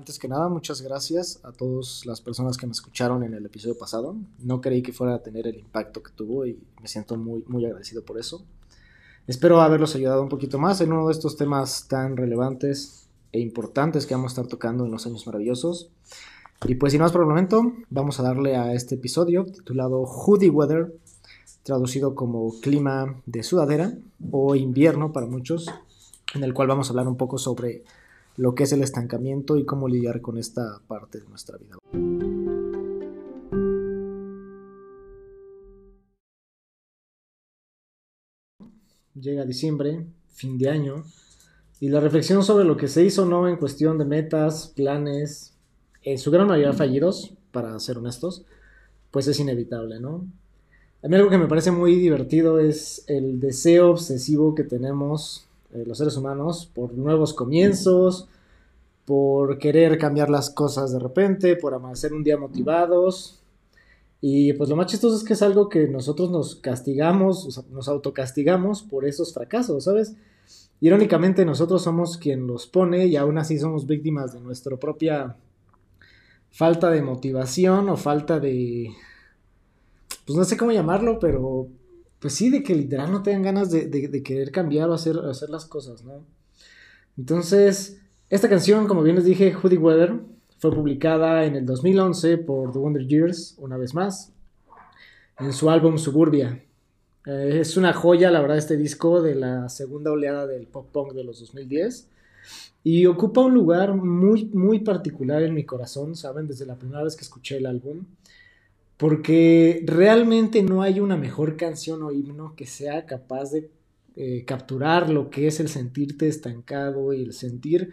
Antes que nada, muchas gracias a todas las personas que me escucharon en el episodio pasado. No creí que fuera a tener el impacto que tuvo y me siento muy, muy agradecido por eso. Espero haberlos ayudado un poquito más en uno de estos temas tan relevantes e importantes que vamos a estar tocando en los años maravillosos. Y pues sin más por el momento, vamos a darle a este episodio titulado Hoodie Weather, traducido como clima de sudadera o invierno para muchos, en el cual vamos a hablar un poco sobre lo que es el estancamiento y cómo lidiar con esta parte de nuestra vida. Llega diciembre, fin de año, y la reflexión sobre lo que se hizo no en cuestión de metas, planes, en su gran mayoría fallidos, para ser honestos, pues es inevitable, ¿no? A mí algo que me parece muy divertido es el deseo obsesivo que tenemos eh, los seres humanos por nuevos comienzos, por querer cambiar las cosas de repente, por amanecer un día motivados. Y pues lo más chistoso es que es algo que nosotros nos castigamos, nos autocastigamos por esos fracasos, ¿sabes? Irónicamente nosotros somos quien los pone y aún así somos víctimas de nuestra propia falta de motivación o falta de... Pues no sé cómo llamarlo, pero pues sí, de que literal no tengan ganas de, querer cambiar o hacer, hacer las cosas, ¿no? Entonces, esta canción, como bien les dije, Hoodie Weather, fue publicada en el 2011 por The Wonder Years, una vez más, en su álbum Suburbia. Eh, es una joya, la verdad, este disco de la segunda oleada del pop punk de los 2010. Y ocupa un lugar muy, muy particular en mi corazón, ¿saben? Desde la primera vez que escuché el álbum porque realmente no hay una mejor canción o himno que sea capaz de eh, capturar lo que es el sentirte estancado y el sentir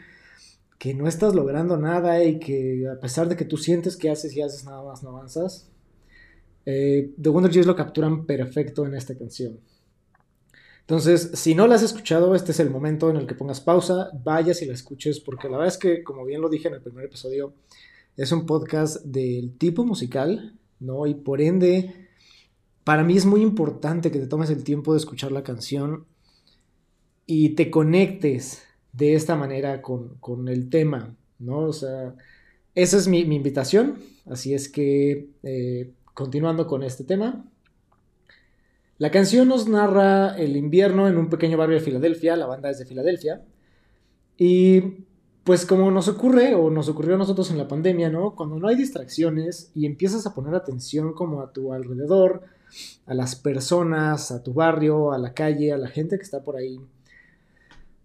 que no estás logrando nada y que a pesar de que tú sientes que haces y haces nada más no avanzas. Eh, The Wonder Years lo capturan perfecto en esta canción. Entonces, si no la has escuchado, este es el momento en el que pongas pausa, vayas y la escuches, porque la verdad es que, como bien lo dije en el primer episodio, es un podcast del tipo musical ¿no? Y por ende, para mí es muy importante que te tomes el tiempo de escuchar la canción y te conectes de esta manera con, el tema, ¿no? O sea, esa es mi, invitación, así es que, eh, continuando con este tema, la canción nos narra el invierno en un pequeño barrio de Filadelfia, la banda es de Filadelfia, y pues como nos ocurre o nos ocurrió a nosotros en la pandemia, ¿no? Cuando no hay distracciones y empiezas a poner atención como a tu alrededor, a las personas, a tu barrio, a la calle, a la gente que está por ahí,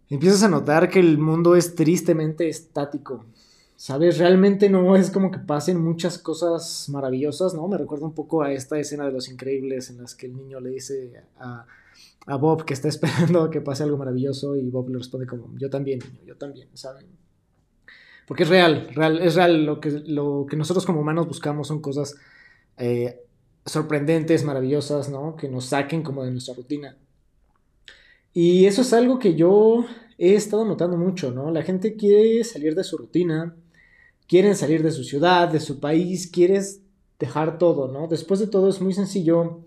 empiezas a notar que el mundo es tristemente estático. ¿Sabes? Realmente no es como que pasen muchas cosas maravillosas, ¿no? Me recuerda un poco a esta escena de Los Increíbles en las que el niño le dice a, a Bob que está esperando que pase algo maravilloso y Bob le responde como, yo también, niño, yo también, ¿saben? Porque es real, real es real. Lo que, lo que nosotros como humanos buscamos son cosas eh, sorprendentes, maravillosas, ¿no? Que nos saquen como de nuestra rutina. Y eso es algo que yo he estado notando mucho, ¿no? La gente quiere salir de su rutina, quieren salir de su ciudad, de su país, quieres dejar todo, ¿no? Después de todo es muy sencillo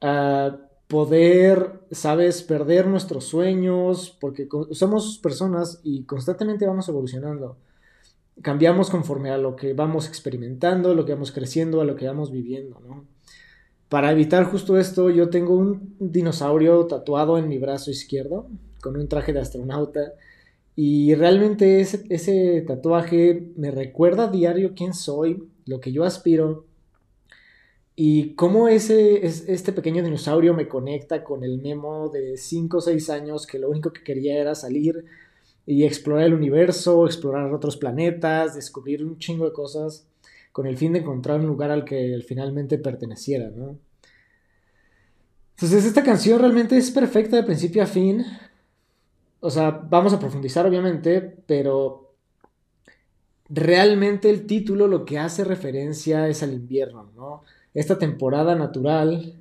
ah, poder, sabes, perder nuestros sueños, porque somos personas y constantemente vamos evolucionando cambiamos conforme a lo que vamos experimentando, lo que vamos creciendo, a lo que vamos viviendo, ¿no? Para evitar justo esto, yo tengo un dinosaurio tatuado en mi brazo izquierdo, con un traje de astronauta, y realmente ese, ese tatuaje me recuerda a diario quién soy, lo que yo aspiro, y cómo ese, este pequeño dinosaurio me conecta con el Memo de 5 o 6 años que lo único que quería era salir y explorar el universo, explorar otros planetas, descubrir un chingo de cosas con el fin de encontrar un lugar al que finalmente perteneciera, ¿no? Entonces esta canción realmente es perfecta de principio a fin. O sea, vamos a profundizar obviamente, pero realmente el título lo que hace referencia es al invierno, ¿no? Esta temporada natural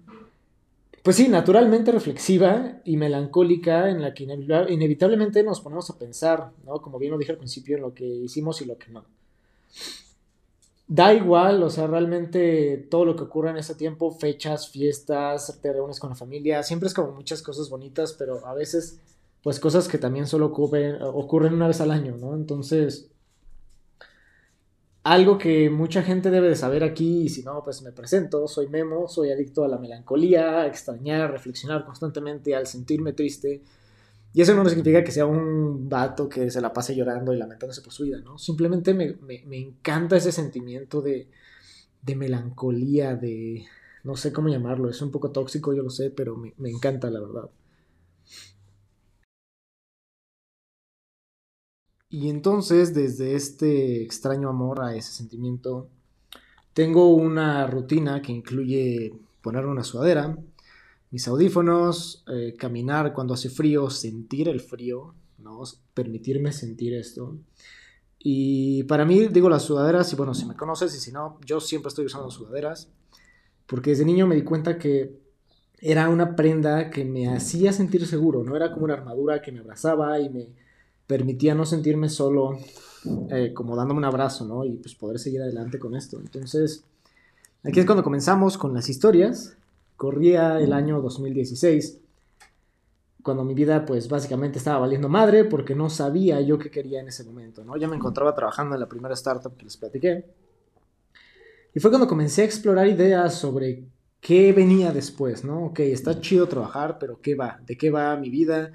pues sí, naturalmente reflexiva y melancólica en la que inevitablemente nos ponemos a pensar, ¿no? Como bien lo dije al principio, en lo que hicimos y lo que no. Da igual, o sea, realmente todo lo que ocurre en ese tiempo, fechas, fiestas, te reúnes con la familia, siempre es como muchas cosas bonitas, pero a veces, pues cosas que también solo ocurren, ocurren una vez al año, ¿no? Entonces, algo que mucha gente debe de saber aquí, y si no, pues me presento, soy Memo, soy adicto a la melancolía, extrañar, reflexionar constantemente, al sentirme triste. Y eso no significa que sea un vato que se la pase llorando y lamentándose por su vida, ¿no? Simplemente me, encanta ese sentimiento de, de, melancolía, de... no sé cómo llamarlo, es un poco tóxico, yo lo sé, pero me, me encanta, la verdad. Y entonces, desde este extraño amor a ese sentimiento, tengo una rutina que incluye poner una sudadera, mis audífonos, eh, caminar cuando hace frío, sentir el frío, ¿no? permitirme sentir esto. Y para mí, digo las sudaderas, y bueno, si me conoces y si no, yo siempre estoy usando sudaderas, porque desde niño me di cuenta que era una prenda que me hacía sentir seguro, no era como una armadura que me abrazaba y me permitía no sentirme solo, eh, como dándome un abrazo, ¿no? Y pues poder seguir adelante con esto. Entonces, aquí es cuando comenzamos con las historias. Corría el año 2016, cuando mi vida pues básicamente estaba valiendo madre porque no sabía yo qué quería en ese momento, ¿no? Ya me encontraba trabajando en la primera startup que les platiqué. Y fue cuando comencé a explorar ideas sobre qué venía después, ¿no? Ok, está chido trabajar, pero ¿qué va? ¿De qué va mi vida?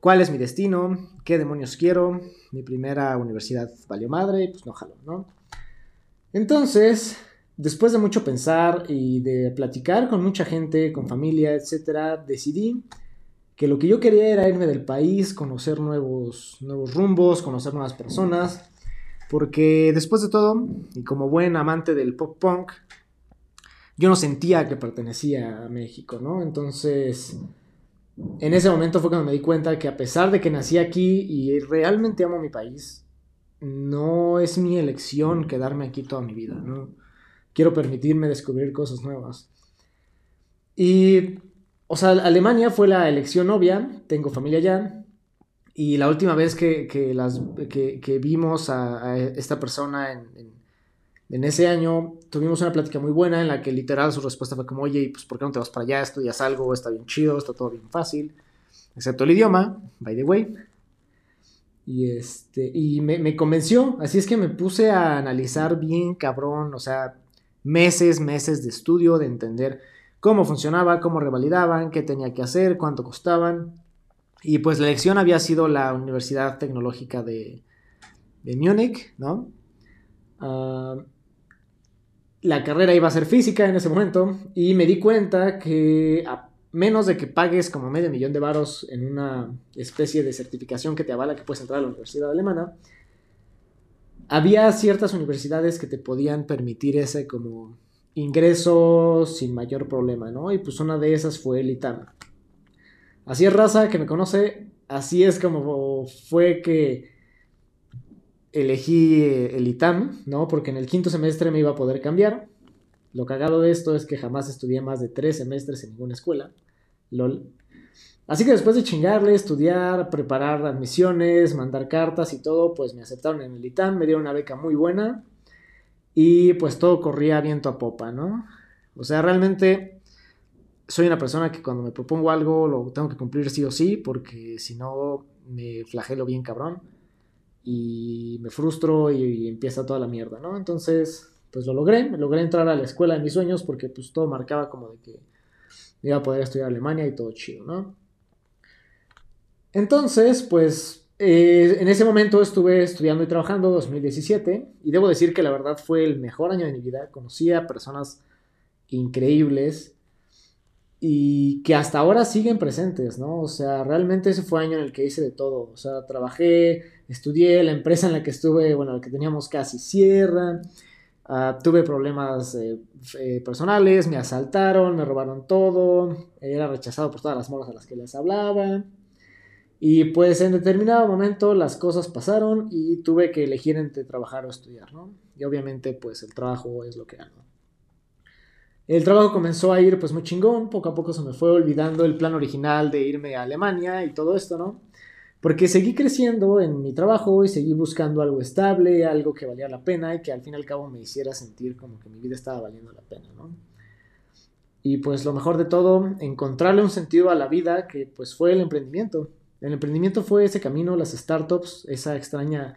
¿Cuál es mi destino? ¿Qué demonios quiero? Mi primera universidad valió madre pues no jalo, ¿no? Entonces, después de mucho pensar y de platicar con mucha gente, con familia, etcétera, decidí que lo que yo quería era irme del país, conocer nuevos, nuevos rumbos, conocer nuevas personas, porque después de todo, y como buen amante del pop punk, yo no sentía que pertenecía a México, ¿no? Entonces en ese momento fue cuando me di cuenta que a pesar de que nací aquí y realmente amo mi país, no es mi elección quedarme aquí toda mi vida, ¿no? Quiero permitirme descubrir cosas nuevas. Y, o sea, Alemania fue la elección obvia, tengo familia allá, y la última vez que, las, que, vimos a, esta persona en ese año tuvimos una plática muy buena en la que literal su respuesta fue como, oye, pues ¿por qué no te vas para allá? Estudias algo, está bien chido, está todo bien fácil, excepto el idioma, by the way. Y, este, y me, convenció, así es que me puse a analizar bien cabrón, o sea, meses, meses de estudio, de entender cómo funcionaba, cómo revalidaban, qué tenía que hacer, cuánto costaban. Y pues la elección había sido la Universidad Tecnológica de, de Múnich, ¿no? Uh, la carrera iba a ser física en ese momento y me di cuenta que a menos de que pagues como medio millón de varos en una especie de certificación que te avala que puedes entrar a la universidad alemana, había ciertas universidades que te podían permitir ese como ingreso sin mayor problema, ¿no? Y pues una de esas fue el ITAM. Así es raza que me conoce, así es como fue que elegí el ITAM, ¿no? Porque en el quinto semestre me iba a poder cambiar. Lo cagado de esto es que jamás estudié más de tres semestres en ninguna escuela. LOL. Así que después de chingarle, estudiar, preparar admisiones, mandar cartas y todo, pues me aceptaron en el ITAM, me dieron una beca muy buena y pues todo corría viento a popa, ¿no? O sea, realmente soy una persona que cuando me propongo algo lo tengo que cumplir sí o sí, porque si no me flagelo bien cabrón y me frustro y, empieza toda la mierda, ¿no? Entonces, pues lo logré, logré entrar a la escuela de mis sueños porque pues todo marcaba como de que iba a poder estudiar Alemania y todo chido, ¿no? Entonces, pues eh, en ese momento estuve estudiando y trabajando 2017 y debo decir que la verdad fue el mejor año de mi vida. Conocí a personas increíbles y que hasta ahora siguen presentes, ¿no? O sea, realmente ese fue año en el que hice de todo. O sea, trabajé, estudié, la empresa en la que estuve, bueno, la que teníamos casi cierra. Ah, tuve problemas eh, eh, personales, me asaltaron, me robaron todo, era rechazado por todas las moras a las que les hablaba. Y pues en determinado momento las cosas pasaron y tuve que elegir entre trabajar o estudiar, ¿no? Y obviamente pues el trabajo es lo que hago. El trabajo comenzó a ir pues muy chingón, poco a poco se me fue olvidando el plan original de irme a Alemania y todo esto, ¿no? Porque seguí creciendo en mi trabajo y seguí buscando algo estable, algo que valía la pena y que al fin y al cabo me hiciera sentir como que mi vida estaba valiendo la pena, ¿no? Y pues lo mejor de todo, encontrarle un sentido a la vida que pues fue el emprendimiento. El emprendimiento fue ese camino, las startups, esa extraña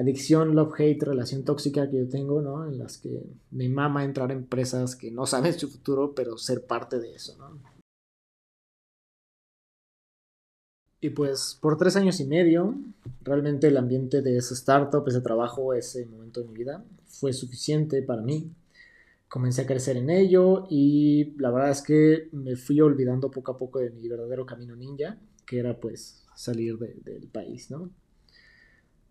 adicción, love, hate, relación tóxica que yo tengo, ¿no? En las que me mama entrar a empresas que no saben su futuro, pero ser parte de eso, ¿no? Y pues por tres años y medio, realmente el ambiente de ese startup, ese trabajo, ese momento de mi vida, fue suficiente para mí. Comencé a crecer en ello y la verdad es que me fui olvidando poco a poco de mi verdadero camino ninja, que era pues salir del país, ¿no?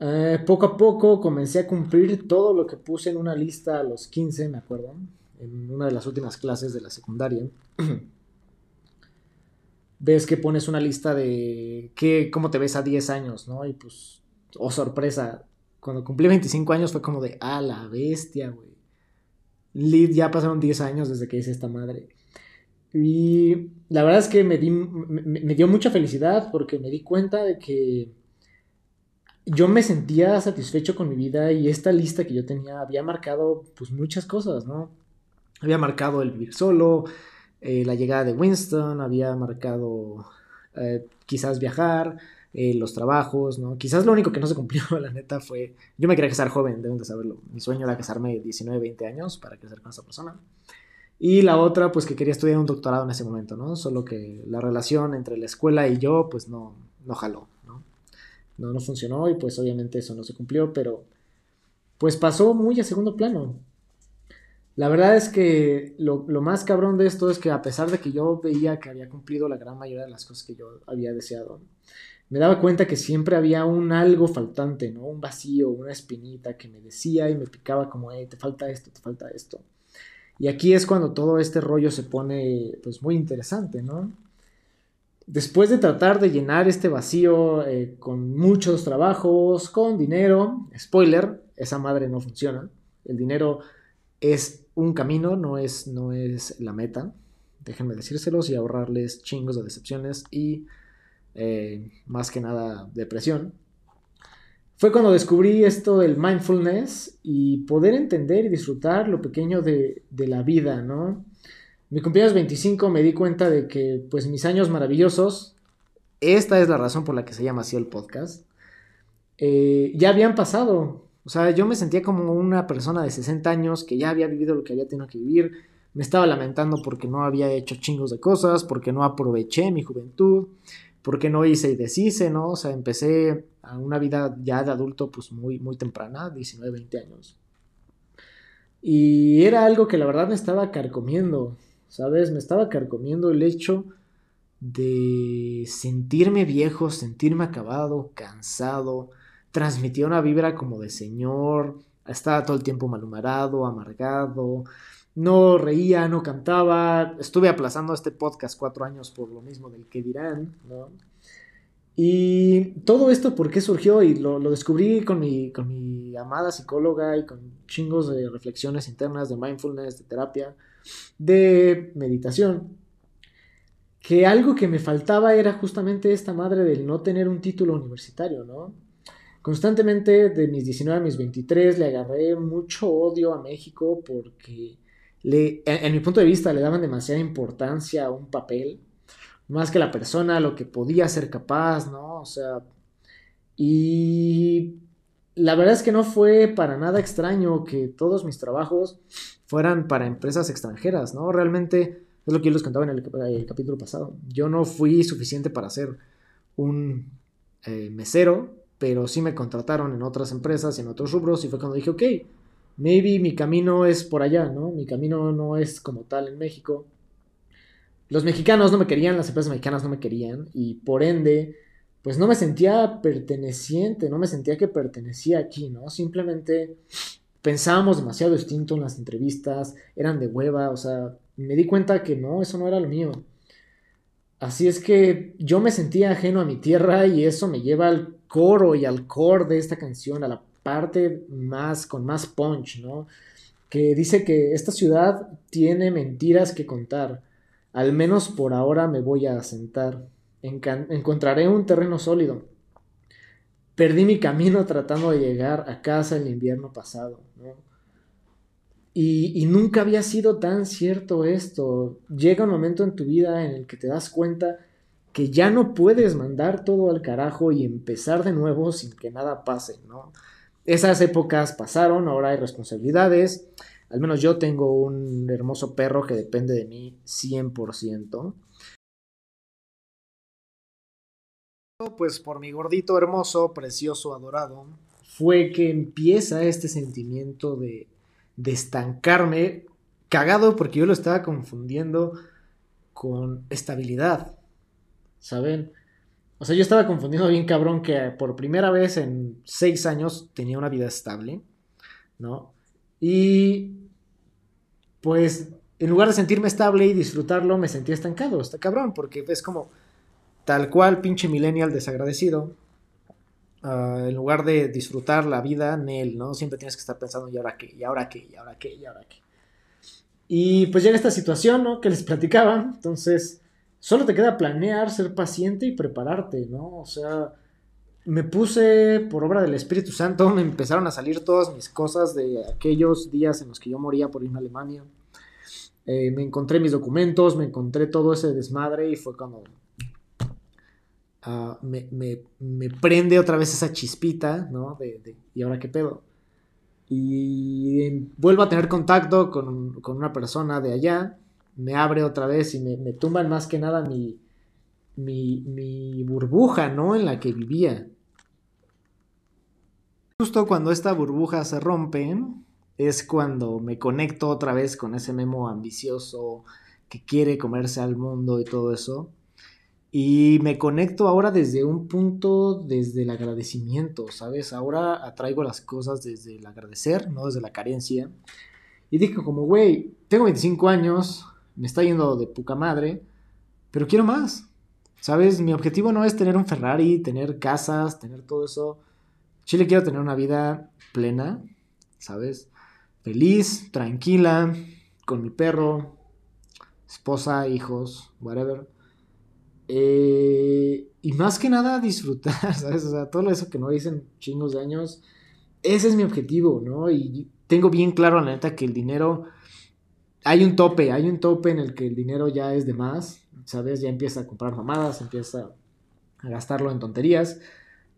Eh, poco a poco comencé a cumplir todo lo que puse en una lista a los 15, me acuerdo, en una de las últimas clases de la secundaria. Ves que pones una lista de qué, cómo te ves a 10 años, ¿no? Y pues, oh sorpresa, cuando cumplí 25 años fue como de, ah, la bestia, güey. Ya pasaron 10 años desde que hice esta madre. Y la verdad es que me dio mucha felicidad porque me di cuenta de que yo me sentía satisfecho con mi vida y esta lista que yo tenía había marcado pues muchas cosas, ¿no? Había marcado el vivir solo, eh, la llegada de Winston, había marcado eh, quizás viajar, eh, los trabajos, ¿no? Quizás lo único que no se cumplió, la neta, fue... Yo me quería casar joven, deben de saberlo. Mi sueño era casarme de 19, 20 años para crecer con esa persona. Y la otra, pues que quería estudiar un doctorado en ese momento, ¿no? Solo que la relación entre la escuela y yo, pues no, no jaló no, no funcionó y pues obviamente eso no se cumplió, pero pues pasó muy a segundo plano. La verdad es que lo, más cabrón de esto es que a pesar de que yo veía que había cumplido la gran mayoría de las cosas que yo había deseado, me daba cuenta que siempre había un algo faltante, ¿no? Un vacío, una espinita que me decía y me picaba como, hey, te falta esto, te falta esto. Y aquí es cuando todo este rollo se pone pues muy interesante, ¿no? Después de tratar de llenar este vacío eh, con muchos trabajos, con dinero, spoiler, esa madre no funciona. El dinero es un camino, no es, no es la meta. Déjenme decírselos y ahorrarles chingos de decepciones y eh, más que nada depresión. Fue cuando descubrí esto del mindfulness y poder entender y disfrutar lo pequeño de, de la vida, ¿no? Mi cumpleaños 25 me di cuenta de que, pues, mis años maravillosos, esta es la razón por la que se llama así el podcast, eh, ya habían pasado. O sea, yo me sentía como una persona de 60 años que ya había vivido lo que había tenido que vivir. Me estaba lamentando porque no había hecho chingos de cosas, porque no aproveché mi juventud, porque no hice y deshice, ¿no? O sea, empecé a una vida ya de adulto, pues muy, muy temprana, 19, 20 años. Y era algo que la verdad me estaba carcomiendo. ¿Sabes? Me estaba carcomiendo el hecho de sentirme viejo, sentirme acabado, cansado, transmitía una vibra como de señor, estaba todo el tiempo malhumorado, amargado, no reía, no cantaba, estuve aplazando este podcast cuatro años por lo mismo del que dirán, ¿no? Y todo esto, ¿por qué surgió? Y lo, lo descubrí con mi, con mi amada psicóloga y con chingos de reflexiones internas, de mindfulness, de terapia de meditación, que algo que me faltaba era justamente esta madre del no tener un título universitario, ¿no? Constantemente de mis 19 a mis 23 le agarré mucho odio a México porque le, en, mi punto de vista le daban demasiada importancia a un papel, más que la persona, lo que podía ser capaz, ¿no? O sea, y la verdad es que no fue para nada extraño que todos mis trabajos fueran para empresas extranjeras, ¿no? Realmente es lo que yo les contaba en el, capítulo pasado. Yo no fui suficiente para ser un eh, mesero, pero sí me contrataron en otras empresas y en otros rubros y fue cuando dije, ok, maybe mi camino es por allá, ¿no? Mi camino no es como tal en México. Los mexicanos no me querían, las empresas mexicanas no me querían y por ende pues no me sentía perteneciente, no me sentía que pertenecía aquí, ¿no? Simplemente pensábamos demasiado distinto en las entrevistas, eran de hueva, o sea, me di cuenta que no, eso no era lo mío. Así es que yo me sentía ajeno a mi tierra y eso me lleva al coro y al core de esta canción, a la parte más con más punch, ¿no? Que dice que esta ciudad tiene mentiras que contar. Al menos por ahora me voy a asentar encontraré un terreno sólido. Perdí mi camino tratando de llegar a casa el invierno pasado. Y, y, nunca había sido tan cierto esto. Llega un momento en tu vida en el que te das cuenta que ya no puedes mandar todo al carajo y empezar de nuevo sin que nada pase, ¿no? esas épocas pasaron, ahora hay responsabilidades. Al menos yo tengo un hermoso perro que depende de mí 100%. Pues por mi gordito hermoso, precioso, adorado, fue que empieza este sentimiento de, de estancarme, cagado porque yo lo estaba confundiendo con estabilidad, ¿saben? O sea, yo estaba confundiendo bien cabrón que por primera vez en seis años tenía una vida estable, ¿no? Y pues en lugar de sentirme estable y disfrutarlo, me sentía estancado, está cabrón, porque es como tal cual pinche millennial desagradecido. Ah, en lugar de disfrutar la vida, en él, ¿no? Siempre tienes que estar pensando, ¿y ahora qué? ¿Y ahora qué? ¿Y ahora qué? ¿Y ahora qué? Y pues llega esta situación, ¿no? Que les platicaba. Entonces, Solo te queda planear, ser paciente y prepararte, ¿no? O sea, me puse, por obra del Espíritu Santo, me empezaron a salir todas mis cosas de aquellos días en los que yo moría por irme a Alemania. Eh, me encontré mis documentos, me encontré todo ese desmadre y fue como... Ah, me, prende otra vez esa chispita, ¿no? De, ¿Y ahora qué pedo? Y vuelvo a tener contacto con, con una persona de allá me abre otra vez y me, me tumban más que nada mi, mi, burbuja, ¿no? En la que vivía. Justo cuando esta burbuja se rompe, es cuando me conecto otra vez con ese memo ambicioso que quiere comerse al mundo y todo eso. Y me conecto ahora desde un punto, desde el agradecimiento, ¿sabes? Ahora atraigo las cosas desde el agradecer, no desde la carencia. Y digo como, güey, tengo 25 años, me está yendo de puca madre, pero quiero más. ¿Sabes? Mi objetivo no es tener un Ferrari, tener casas, tener todo eso. Chile quiero tener una vida plena, ¿sabes? Feliz, tranquila, con mi perro, esposa, hijos, whatever. Eh, y más que nada disfrutar, ¿sabes? O sea, todo eso que no dicen chingos de años, ese es mi objetivo, ¿no? Y tengo bien claro, la neta, que el dinero hay un tope, hay un tope en el que el dinero ya es de más, ¿sabes? Ya empieza a comprar mamadas, empieza a gastarlo en tonterías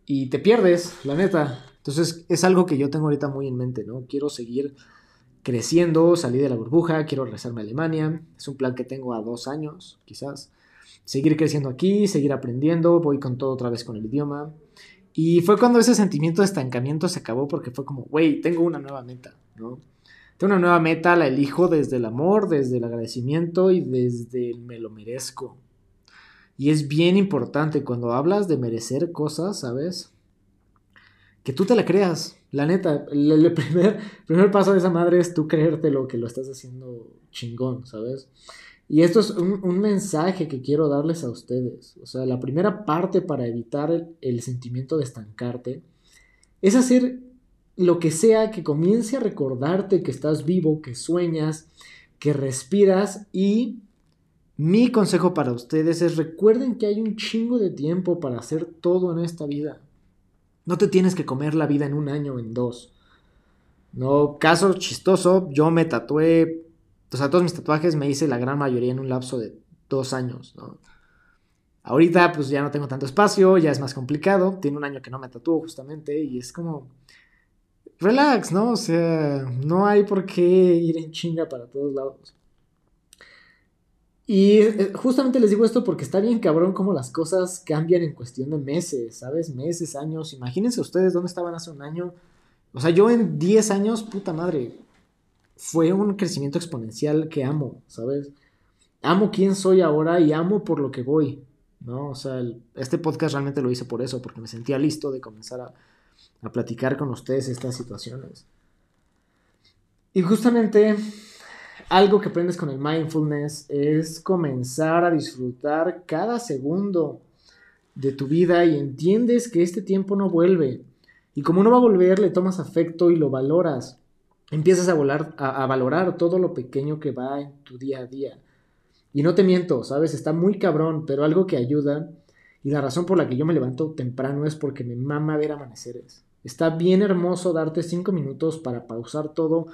y te pierdes, la neta. Entonces es algo que yo tengo ahorita muy en mente, ¿no? Quiero seguir creciendo, salir de la burbuja, quiero regresarme a Alemania, es un plan que tengo a dos años, quizás. Seguir creciendo aquí, seguir aprendiendo, voy con todo otra vez con el idioma. Y fue cuando ese sentimiento de estancamiento se acabó porque fue como, güey, tengo una nueva meta, ¿no? una nueva meta, la elijo desde el amor, desde el agradecimiento y desde el me lo merezco. Y es bien importante cuando hablas de merecer cosas, ¿sabes? Que tú te la creas. La neta, el, primer, primer paso de esa madre es tú creerte lo que lo estás haciendo chingón, ¿sabes? Y esto es un, mensaje que quiero darles a ustedes. O sea, la primera parte para evitar el, el sentimiento de estancarte es hacer lo que sea que comience a recordarte que estás vivo, que sueñas, que respiras y mi consejo para ustedes es recuerden que hay un chingo de tiempo para hacer todo en esta vida. No te tienes que comer la vida en un año o en dos. No, caso chistoso, yo me tatué, o sea, todos mis tatuajes me hice la gran mayoría en un lapso de dos años, ¿no? Ahorita pues ya no tengo tanto espacio, ya es más complicado, tiene un año que no me tatúo justamente y es como relax, ¿no? O sea, no hay por qué ir en chinga para todos lados. Y eh, justamente les digo esto porque está bien cabrón cómo las cosas cambian en cuestión de meses, ¿sabes? Meses, años. Imagínense ustedes dónde estaban hace un año. O sea, yo en 10 años, puta madre, fue un crecimiento exponencial que amo, ¿sabes? Amo quién soy ahora y amo por lo que voy, ¿no? O sea, este podcast realmente lo hice por eso, porque me sentía listo de comenzar a, a platicar con ustedes estas situaciones. Y justamente algo que aprendes con el mindfulness es comenzar a disfrutar cada segundo de tu vida y entiendes que este tiempo no vuelve. Y como no va a volver, le tomas afecto y lo valoras. Empiezas a, volar, a, valorar todo lo pequeño que va en tu día a día. Y no te miento, ¿sabes? Está muy cabrón, pero algo que ayuda y la razón por la que yo me levanto temprano es porque me mama ver amaneceres. Está bien hermoso darte cinco minutos para pausar todo,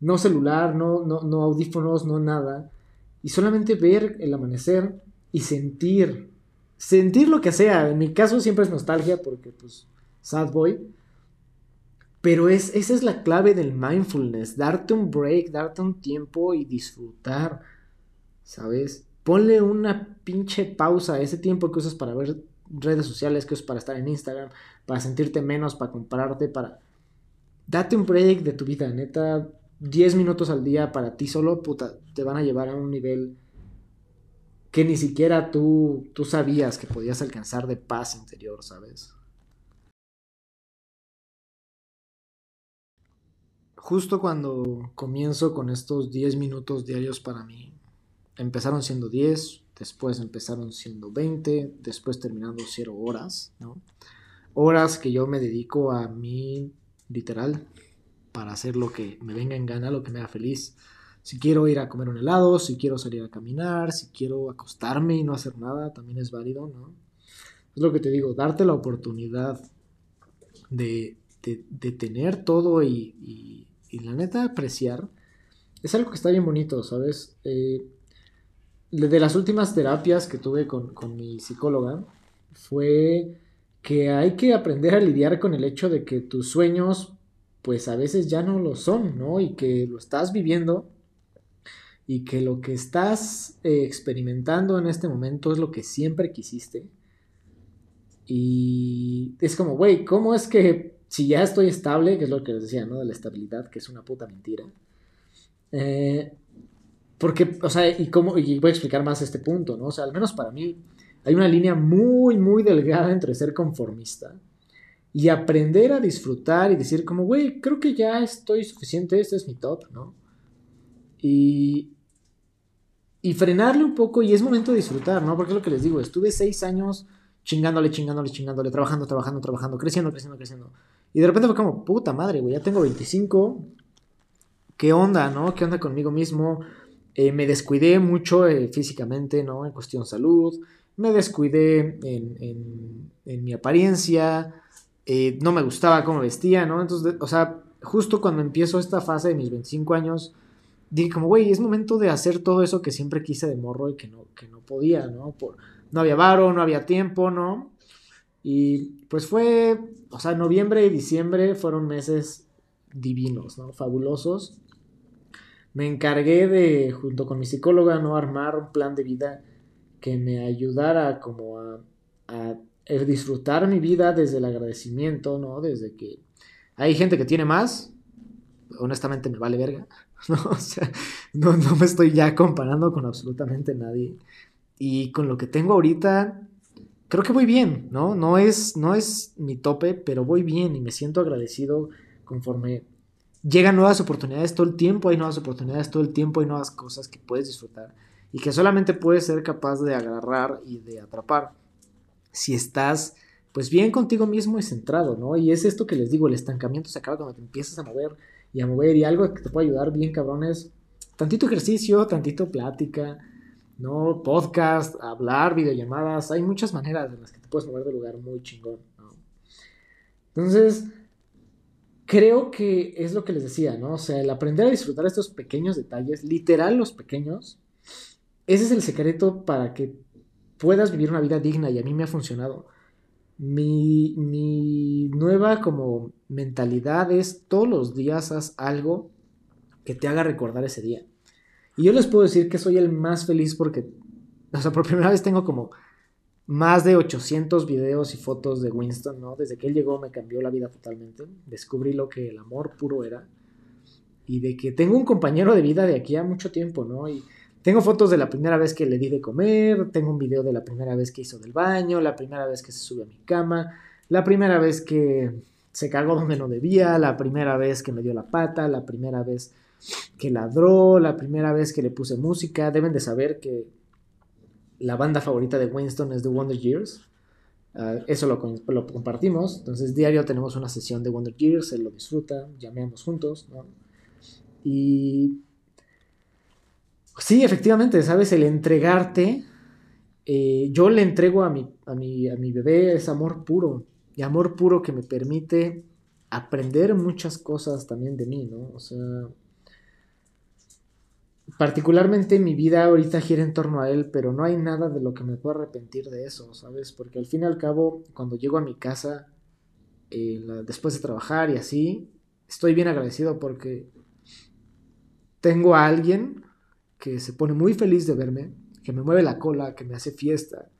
no celular, no, no, no audífonos, no nada, y solamente ver el amanecer y sentir, sentir lo que sea. En mi caso siempre es nostalgia porque pues sad boy, Pero es, esa es la clave del mindfulness, darte un break, darte un tiempo y disfrutar, ¿sabes? Ponle una pinche pausa a ese tiempo que usas para ver redes sociales, que usas para estar en Instagram, para sentirte menos, para compararte, para... Date un break de tu vida, neta, 10 minutos al día para ti solo, puta, te van a llevar a un nivel que ni siquiera tú, tú sabías que podías alcanzar de paz interior, ¿sabes? Justo cuando comienzo con estos 10 minutos diarios para mí, empezaron siendo 10, después empezaron siendo 20, después terminando 0 horas, ¿no? Horas que yo me dedico a mí, literal, para hacer lo que me venga en gana, lo que me haga feliz. Si quiero ir a comer un helado, si quiero salir a caminar, si quiero acostarme y no hacer nada, también es válido, ¿no? Es lo que te digo, darte la oportunidad de, de, tener todo y, y, la neta apreciar, es algo que está bien bonito, ¿sabes? Eh, de las últimas terapias que tuve con, con mi psicóloga fue que hay que aprender a lidiar con el hecho de que tus sueños pues a veces ya no lo son, ¿no? Y que lo estás viviendo y que lo que estás eh, experimentando en este momento es lo que siempre quisiste. Y es como, güey, ¿cómo es que si ya estoy estable, que es lo que les decía, ¿no? De la estabilidad, que es una puta mentira. Eh, porque, o sea, y, cómo, y voy a explicar más este punto, ¿no? O sea, al menos para mí hay una línea muy, muy delgada entre ser conformista y aprender a disfrutar y decir como, güey, creo que ya estoy suficiente, este es mi top, ¿no? Y, y frenarle un poco y es momento de disfrutar, ¿no? Porque es lo que les digo, estuve seis años chingándole, chingándole, chingándole, trabajando, trabajando, trabajando, creciendo, creciendo, creciendo. Y de repente fue como, puta madre, güey, ya tengo 25. ¿Qué onda, no? ¿Qué onda conmigo mismo? Eh, me descuidé mucho eh, físicamente, ¿no? En cuestión salud. Me descuidé en, en, mi apariencia. Eh, no me gustaba cómo vestía, ¿no? Entonces, o sea, justo cuando empiezo esta fase de mis 25 años, dije como, güey, es momento de hacer todo eso que siempre quise de morro y que no, que no podía, ¿no? Por, no había varo, no había tiempo, ¿no? Y pues fue, o sea, noviembre y diciembre fueron meses divinos, ¿no? Fabulosos. Me encargué de, junto con mi psicóloga, ¿no? Armar un plan de vida que me ayudara como a, a disfrutar mi vida desde el agradecimiento, ¿no? Desde que hay gente que tiene más, honestamente me vale verga. ¿no? O sea, no, no me estoy ya comparando con absolutamente nadie. Y con lo que tengo ahorita, creo que voy bien, ¿no? No es, no es mi tope, pero voy bien y me siento agradecido conforme llegan nuevas oportunidades todo el tiempo, hay nuevas oportunidades todo el tiempo, hay nuevas cosas que puedes disfrutar y que solamente puedes ser capaz de agarrar y de atrapar si estás pues bien contigo mismo y centrado, ¿no? Y es esto que les digo, el estancamiento se acaba cuando te empiezas a mover y a mover. Y algo que te puede ayudar bien, cabrón, es tantito ejercicio, tantito plática, ¿no? Podcast, hablar, videollamadas. Hay muchas maneras en las que te puedes mover de lugar muy chingón. Entonces, creo que es lo que les decía, ¿no? O sea, el aprender a disfrutar estos pequeños detalles, literal los pequeños, ese es el secreto para que puedas vivir una vida digna y a mí me ha funcionado. Mi, mi nueva como mentalidad es todos los días haz algo que te haga recordar ese día. Y yo les puedo decir que soy el más feliz porque, o sea, por primera vez tengo como más de 800 videos y fotos de Winston, ¿no? Desde que él llegó me cambió la vida totalmente. Descubrí lo que el amor puro era. Y de que tengo un compañero de vida de aquí a mucho tiempo, ¿no? Y tengo fotos de la primera vez que le di de comer, tengo un video de la primera vez que hizo del baño, la primera vez que se sube a mi cama, la primera vez que se cagó donde no debía, la primera vez que me dio la pata, la primera vez que ladró, la primera vez que le puse música. Deben de saber que la banda favorita de Winston es The Wonder Years. Ah, eso lo, compartimos. Entonces, diario tenemos una sesión de Wonder Years. Él lo disfruta, llameamos juntos. ¿no? Y Sí, efectivamente, ¿sabes? El entregarte, eh, yo le entrego a mi, a, mi, a mi bebé ese amor puro, y amor puro que me permite aprender muchas cosas también de mí, ¿no? O sea, particularmente mi vida ahorita gira en torno a él, pero no hay nada de lo que me pueda arrepentir de eso, ¿sabes? Porque al fin y al cabo, cuando llego a mi casa, eh, después de trabajar y así, estoy bien agradecido porque tengo a alguien que se pone muy feliz de verme, que me mueve la cola, que me hace fiesta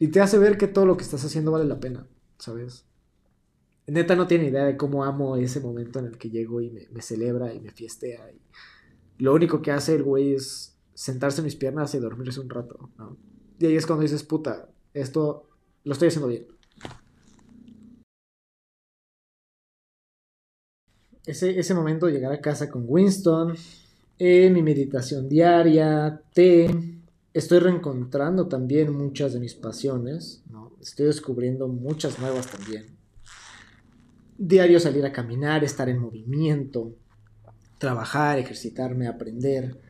y te hace ver que todo lo que estás haciendo vale la pena, ¿sabes? Neta no tiene idea de cómo amo ese momento en el que llego y me, celebra y me fiestea. Y lo único que hace el güey es sentarse en mis piernas y dormirse un rato. Y ahí es cuando dices, puta, esto lo estoy haciendo bien. Ese, ese momento de llegar a casa con Winston, eh, mi meditación diaria, té, estoy reencontrando también muchas de mis pasiones, ¿no? Estoy descubriendo muchas nuevas también diario salir a caminar, estar en movimiento, trabajar, ejercitarme, aprender.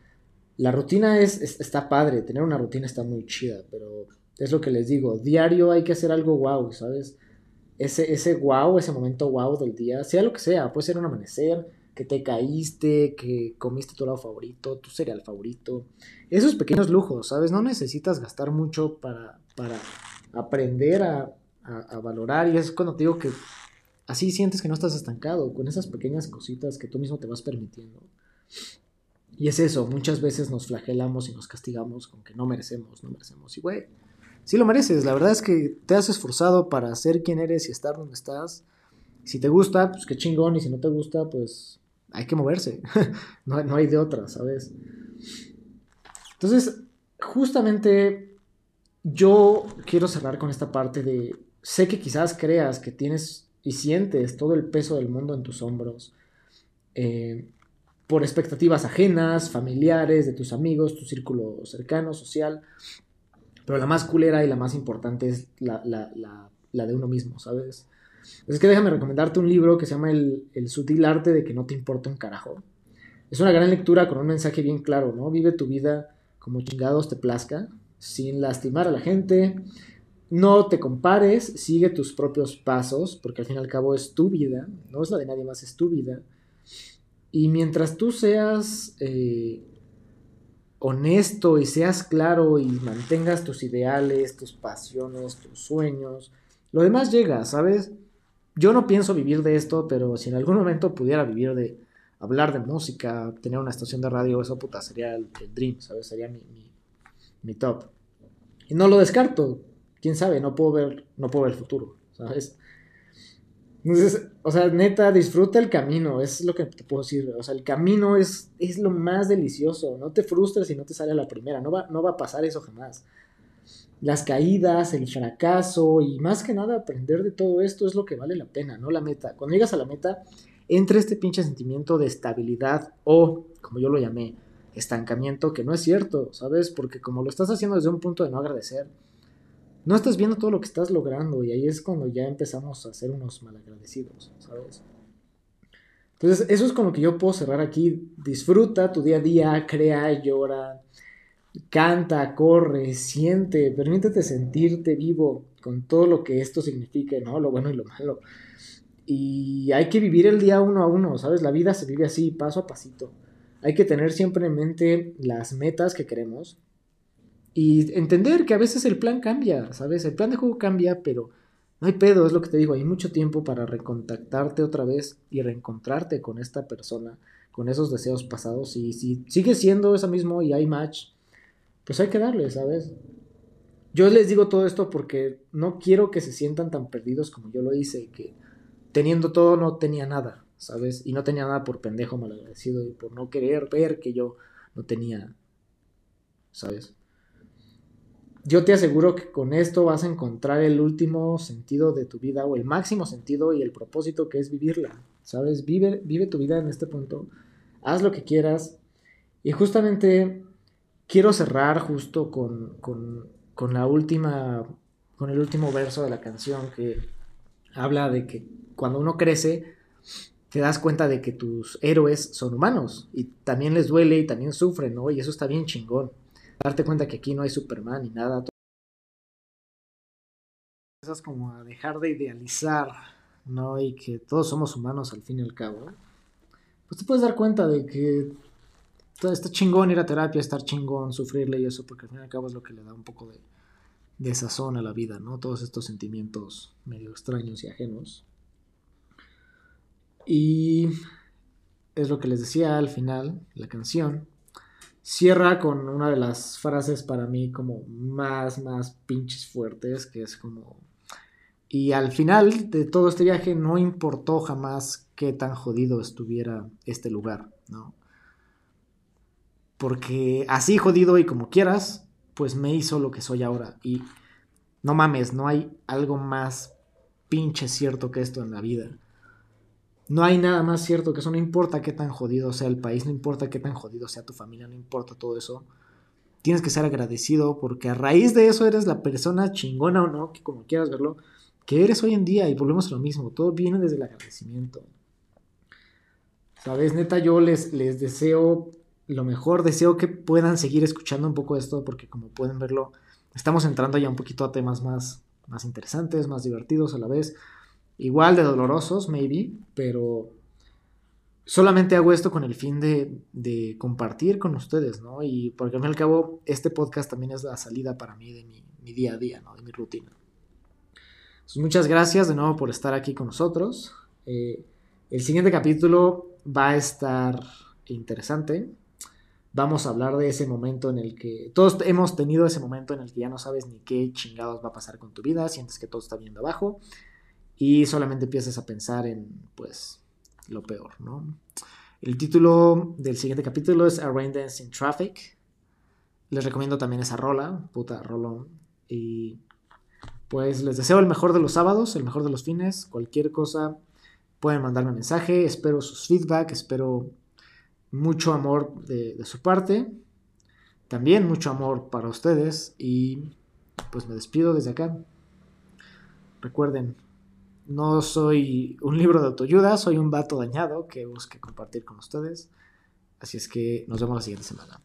La rutina es, está padre, tener una rutina está muy chida, pero es lo que les digo, diario hay que hacer algo wow, ¿sabes? Ese, ese wow, ese momento wow del día, sea lo que sea, puede ser un amanecer, que te caíste, que comiste tu lado favorito, tu cereal favorito. Esos pequeños lujos, ¿sabes? No necesitas gastar mucho para, para aprender a, a valorar y es cuando te digo que Así sientes que no estás estancado con esas pequeñas cositas que tú mismo te vas permitiendo. Y es eso, muchas veces nos flagelamos y nos castigamos con que no merecemos, no merecemos. Y güey, sí lo mereces, la verdad es que te has esforzado para ser quien eres y estar donde estás. Si te gusta, pues qué chingón, y si no te gusta, pues hay que moverse. no, no hay de otra, ¿sabes? Entonces, justamente yo quiero cerrar con esta parte de, sé que quizás creas que tienes y sientes todo el peso del mundo en tus hombros eh, por expectativas ajenas, familiares, de tus amigos, tu círculo cercano, social. Pero la más culera y la más importante es la, de uno mismo, ¿sabes? Es que déjame recomendarte un libro que se llama el, el sutil arte de que no te importa un carajo. Es una gran lectura con un mensaje bien claro, ¿no? Vive tu vida como chingados te plazca, sin lastimar a la gente, no te compares, sigue tus propios pasos, porque al fin y al cabo es tu vida, no es la de nadie más, es tu vida. Y mientras tú seas eh, honesto y seas claro y mantengas tus ideales, tus pasiones, tus sueños, lo demás llega, ¿sabes? Yo no pienso vivir de esto, pero si en algún momento pudiera vivir de hablar de música, tener una estación de radio, eso puta sería el, dream, ¿sabes? Sería mi, mi top. Y no lo descarto, quién sabe, no puedo ver, no puedo ver el futuro, ¿sabes? Entonces, o sea, neta, disfruta el camino, es lo que te puedo decir. O sea, el camino es, es lo más delicioso. No te frustres si no te sale a la primera, no va, no va a pasar eso jamás. Las caídas, el fracaso y más que nada aprender de todo esto es lo que vale la pena, no la meta. Cuando llegas a la meta, entra este pinche sentimiento de estabilidad o, como yo lo llamé, estancamiento, que no es cierto, ¿sabes? Porque como lo estás haciendo desde un punto de no agradecer, no estás viendo todo lo que estás logrando y ahí es cuando ya empezamos a ser unos malagradecidos, ¿sabes? Entonces, eso es con lo que yo puedo cerrar aquí. Disfruta tu día a día, crea, llora, canta, corre, siente, permítete sentirte vivo con todo lo que esto significa, ¿no? Lo bueno y lo malo. Y hay que vivir el día uno a uno, ¿sabes? La vida se vive así, paso a pasito. Hay que tener siempre en mente las metas que queremos, y entender que a veces el plan cambia, ¿sabes? El plan de juego cambia, pero no hay pedo, es lo que te digo, hay mucho tiempo para recontactarte otra vez y reencontrarte con esta persona, con esos deseos pasados. Y si sigue siendo esa mismo y hay match, pues hay que darle, ¿sabes? Yo les digo todo esto porque no quiero que se sientan tan perdidos como yo lo hice, que teniendo todo no tenía nada, ¿sabes? Y no tenía nada por pendejo malagradecido y por no querer ver que yo no tenía, ¿sabes? Yo te aseguro que con esto vas a encontrar el último sentido de tu vida o el máximo sentido y el propósito que es vivirla. ¿Sabes? Vive, tu vida en este punto. Haz lo que quieras. Y justamente quiero cerrar justo con, con, con la última, con el último verso de la canción que habla de que cuando uno crece te das cuenta de que tus héroes son humanos y también les duele y también sufren, ¿no? Y eso está bien chingón darte cuenta que aquí no hay Superman ni nada. Empiezas como a dejar de idealizar, ¿no? Y que todos somos humanos al fin y al cabo. Pues te puedes dar cuenta de que está chingón ir a terapia, estar chingón, sufrirle y eso, porque al fin y al cabo es lo que le da un poco de, de sazón a la vida, ¿no? Todos estos sentimientos medio extraños y ajenos. Y es lo que les decía al final, la canción. Cierra con una de las frases para mí como más, más pinches fuertes, que es como... Y al final de todo este viaje no importó jamás qué tan jodido estuviera este lugar, ¿no? Porque así jodido y como quieras, pues me hizo lo que soy ahora. Y no mames, no hay algo más pinche cierto que esto en la vida. No hay nada más cierto que eso. No importa qué tan jodido sea el país, no importa qué tan jodido sea tu familia, no importa todo eso. Tienes que ser agradecido porque a raíz de eso eres la persona chingona o no, que como quieras verlo, que eres hoy en día y volvemos a lo mismo. Todo viene desde el agradecimiento. Sabes, neta, yo les, les deseo lo mejor, deseo que puedan seguir escuchando un poco esto porque como pueden verlo, estamos entrando ya un poquito a temas más, más interesantes, más divertidos a la vez, igual de dolorosos, maybe, pero solamente hago esto con el fin de, compartir con ustedes, ¿no? Y porque al fin y al cabo, este podcast también es la salida para mí de mi, día a día, ¿no? De mi rutina. muchas gracias de nuevo por estar aquí con nosotros. Eh, el siguiente capítulo va a estar interesante vamos a hablar de ese momento en el que todos hemos tenido ese momento en el que ya no sabes ni qué chingados va a pasar con tu vida, sientes que todo está viendo abajo y solamente empiezas a pensar en pues lo peor, ¿no? El título del siguiente capítulo es A Rain Dance in Traffic. Les recomiendo también esa rola, puta rolón. Y pues les deseo el mejor de los sábados, el mejor de los fines, cualquier cosa pueden mandarme mensaje, espero sus feedback, espero mucho amor de, su parte, también mucho amor para ustedes y pues me despido desde acá. Recuerden, no soy un libro de autoayuda, soy un vato dañado que busque compartir con ustedes. Así es que nos vemos la siguiente semana.